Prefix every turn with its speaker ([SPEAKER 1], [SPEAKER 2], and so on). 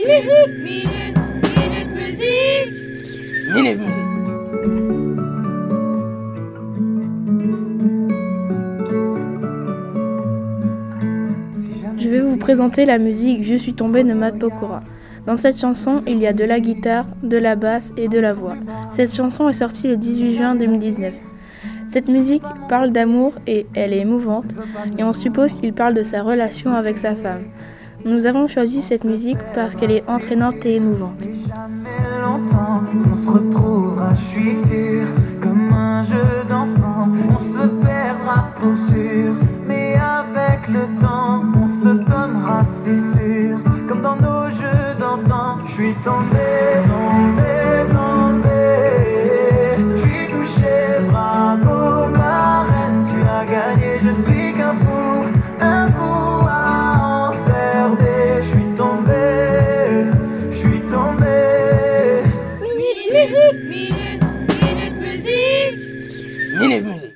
[SPEAKER 1] Minute, musique.
[SPEAKER 2] Je vais vous présenter la musique Je suis tombé de Matt Pokora. Dans cette chanson, il y a de la guitare, de la basse et de la voix. Cette chanson est sortie le 18 juin 2019. Cette musique parle d'amour et elle est émouvante et on suppose qu'il parle de sa relation avec sa femme. Nous avons choisi cette musique parce qu'elle est entraînante et émouvante.
[SPEAKER 3] on se retrouvera, je suis sûr, comme un jeu d'enfant, on se perdra pour sûr, mais avec le temps, on se donnera, c'est sûr, comme dans nos jeux d'antan, je suis tombé, tombé, tombé, je suis touché, bravo ma reine, tu as gagné, je suis
[SPEAKER 1] minute, minute musique.
[SPEAKER 4] Minute musique.